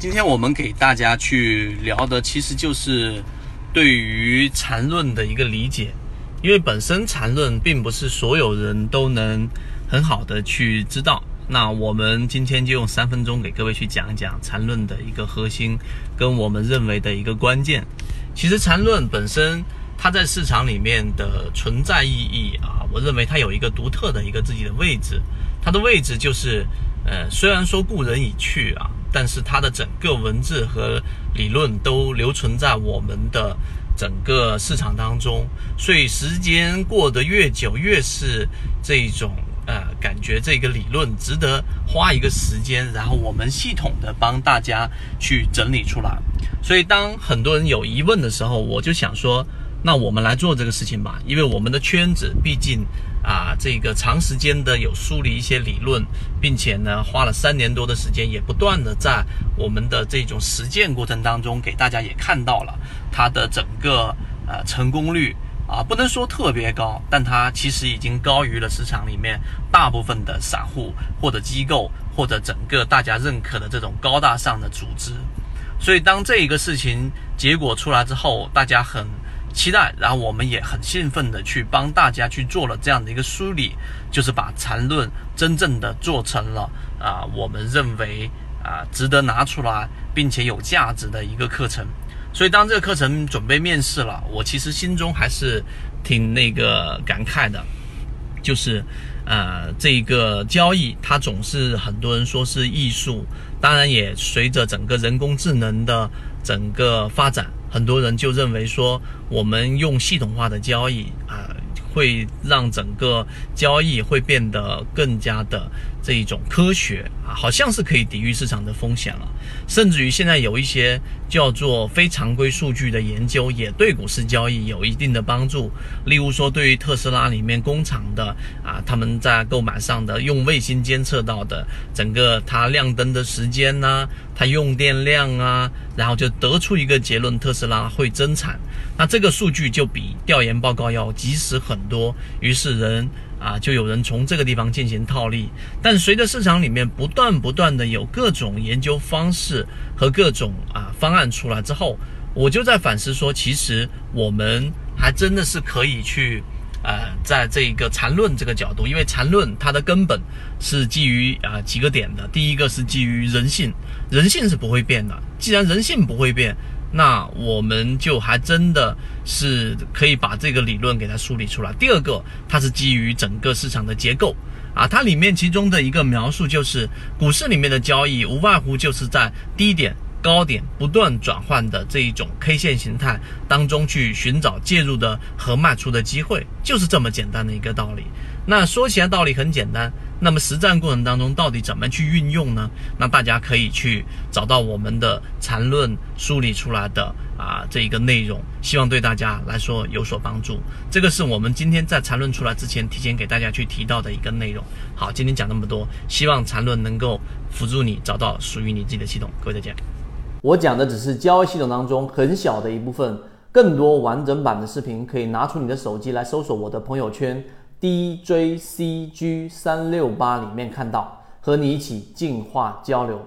今天我们给大家去聊的，其实就是对于缠论的一个理解，因为本身缠论并不是所有人都能很好的去知道。那我们今天就用三分钟给各位去讲一讲缠论的一个核心，跟我们认为的一个关键。其实缠论本身它在市场里面的存在意义啊，我认为它有一个独特的一个自己的位置，它的位置就是，呃，虽然说故人已去啊。但是它的整个文字和理论都留存在我们的整个市场当中，所以时间过得越久，越是这种呃感觉，这个理论值得花一个时间，然后我们系统的帮大家去整理出来。所以当很多人有疑问的时候，我就想说。那我们来做这个事情吧，因为我们的圈子毕竟啊，这个长时间的有梳理一些理论，并且呢，花了三年多的时间，也不断的在我们的这种实践过程当中，给大家也看到了它的整个呃成功率啊，不能说特别高，但它其实已经高于了市场里面大部分的散户或者机构或者整个大家认可的这种高大上的组织。所以当这一个事情结果出来之后，大家很。期待，然后我们也很兴奋的去帮大家去做了这样的一个梳理，就是把缠论真正的做成了啊，我们认为啊值得拿出来并且有价值的一个课程。所以当这个课程准备面试了，我其实心中还是挺那个感慨的，就是呃这个交易它总是很多人说是艺术，当然也随着整个人工智能的整个发展。很多人就认为说，我们用系统化的交易啊，会让整个交易会变得更加的。这一种科学啊，好像是可以抵御市场的风险了。甚至于现在有一些叫做非常规数据的研究，也对股市交易有一定的帮助。例如说，对于特斯拉里面工厂的啊，他们在购买上的用卫星监测到的整个它亮灯的时间呐，它用电量啊，然后就得出一个结论：特斯拉会增产。那这个数据就比调研报告要及时很多。于是人。啊，就有人从这个地方进行套利，但随着市场里面不断不断的有各种研究方式和各种啊方案出来之后，我就在反思说，其实我们还真的是可以去，呃，在这个缠论这个角度，因为缠论它的根本是基于啊几个点的，第一个是基于人性，人性是不会变的，既然人性不会变。那我们就还真的是可以把这个理论给它梳理出来。第二个，它是基于整个市场的结构啊，它里面其中的一个描述就是，股市里面的交易无外乎就是在低点、高点不断转换的这一种 K 线形态当中去寻找介入的和卖出的机会，就是这么简单的一个道理。那说起来道理很简单。那么实战过程当中到底怎么去运用呢？那大家可以去找到我们的缠论梳理出来的啊这一个内容，希望对大家来说有所帮助。这个是我们今天在缠论出来之前提前给大家去提到的一个内容。好，今天讲那么多，希望缠论能够辅助你找到属于你自己的系统。各位再见。我讲的只是交易系统当中很小的一部分，更多完整版的视频可以拿出你的手机来搜索我的朋友圈。DJCG 三六八里面看到，和你一起进化交流。